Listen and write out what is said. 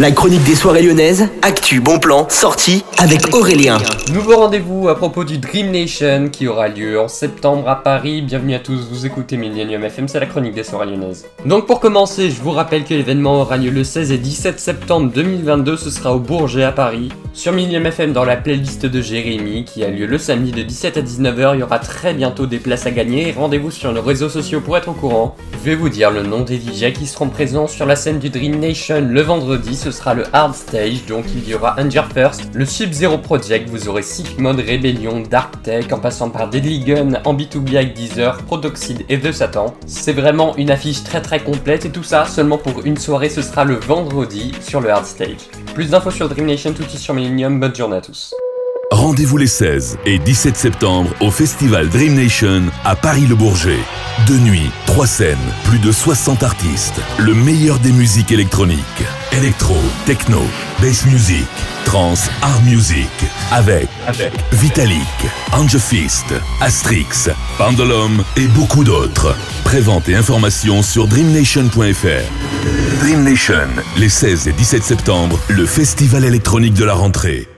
La chronique des soirées lyonnaises, actu, bon plan, sortie avec Aurélien. Nouveau rendez-vous à propos du Dream Nation qui aura lieu en septembre à Paris. Bienvenue à tous, vous écoutez Millennium FM, c'est la chronique des soirées lyonnaises. Donc pour commencer, je vous rappelle que l'événement aura lieu le 16 et 17 septembre 2022, ce sera au Bourget à Paris. Sur Millennium FM dans la playlist de Jérémy qui a lieu le samedi de 17 à 19h, il y aura très bientôt des places à gagner. Rendez-vous sur nos réseaux sociaux pour être au courant. Je vais vous dire le nom des DJ qui seront présents sur la scène du Dream Nation le vendredi, sera le Hard Stage, donc il y aura Anger First, le Sub-Zero Project, vous aurez Sick Mode, Rebellion, Dark Tech, en passant par Deadly Gun, Ambi2B avec Deezer, Protoxide et The Satan. C'est vraiment une affiche très très complète et tout ça seulement pour une soirée, ce sera le vendredi sur le Hard Stage. Plus d'infos sur Dream Nation tout de sur Millennium, bonne journée à tous. Rendez-vous les 16 et 17 septembre au festival Dream Nation à Paris-le-Bourget. Deux nuits, trois scènes, plus de 60 artistes. Le meilleur des musiques électroniques. Electro, techno, bass music, trance, art music. Avec, avec Vitalik, Fist, Astrix, Pendulum et beaucoup d'autres. Prévente et informations sur dreamnation.fr. Dream Nation, les 16 et 17 septembre, le festival électronique de la rentrée.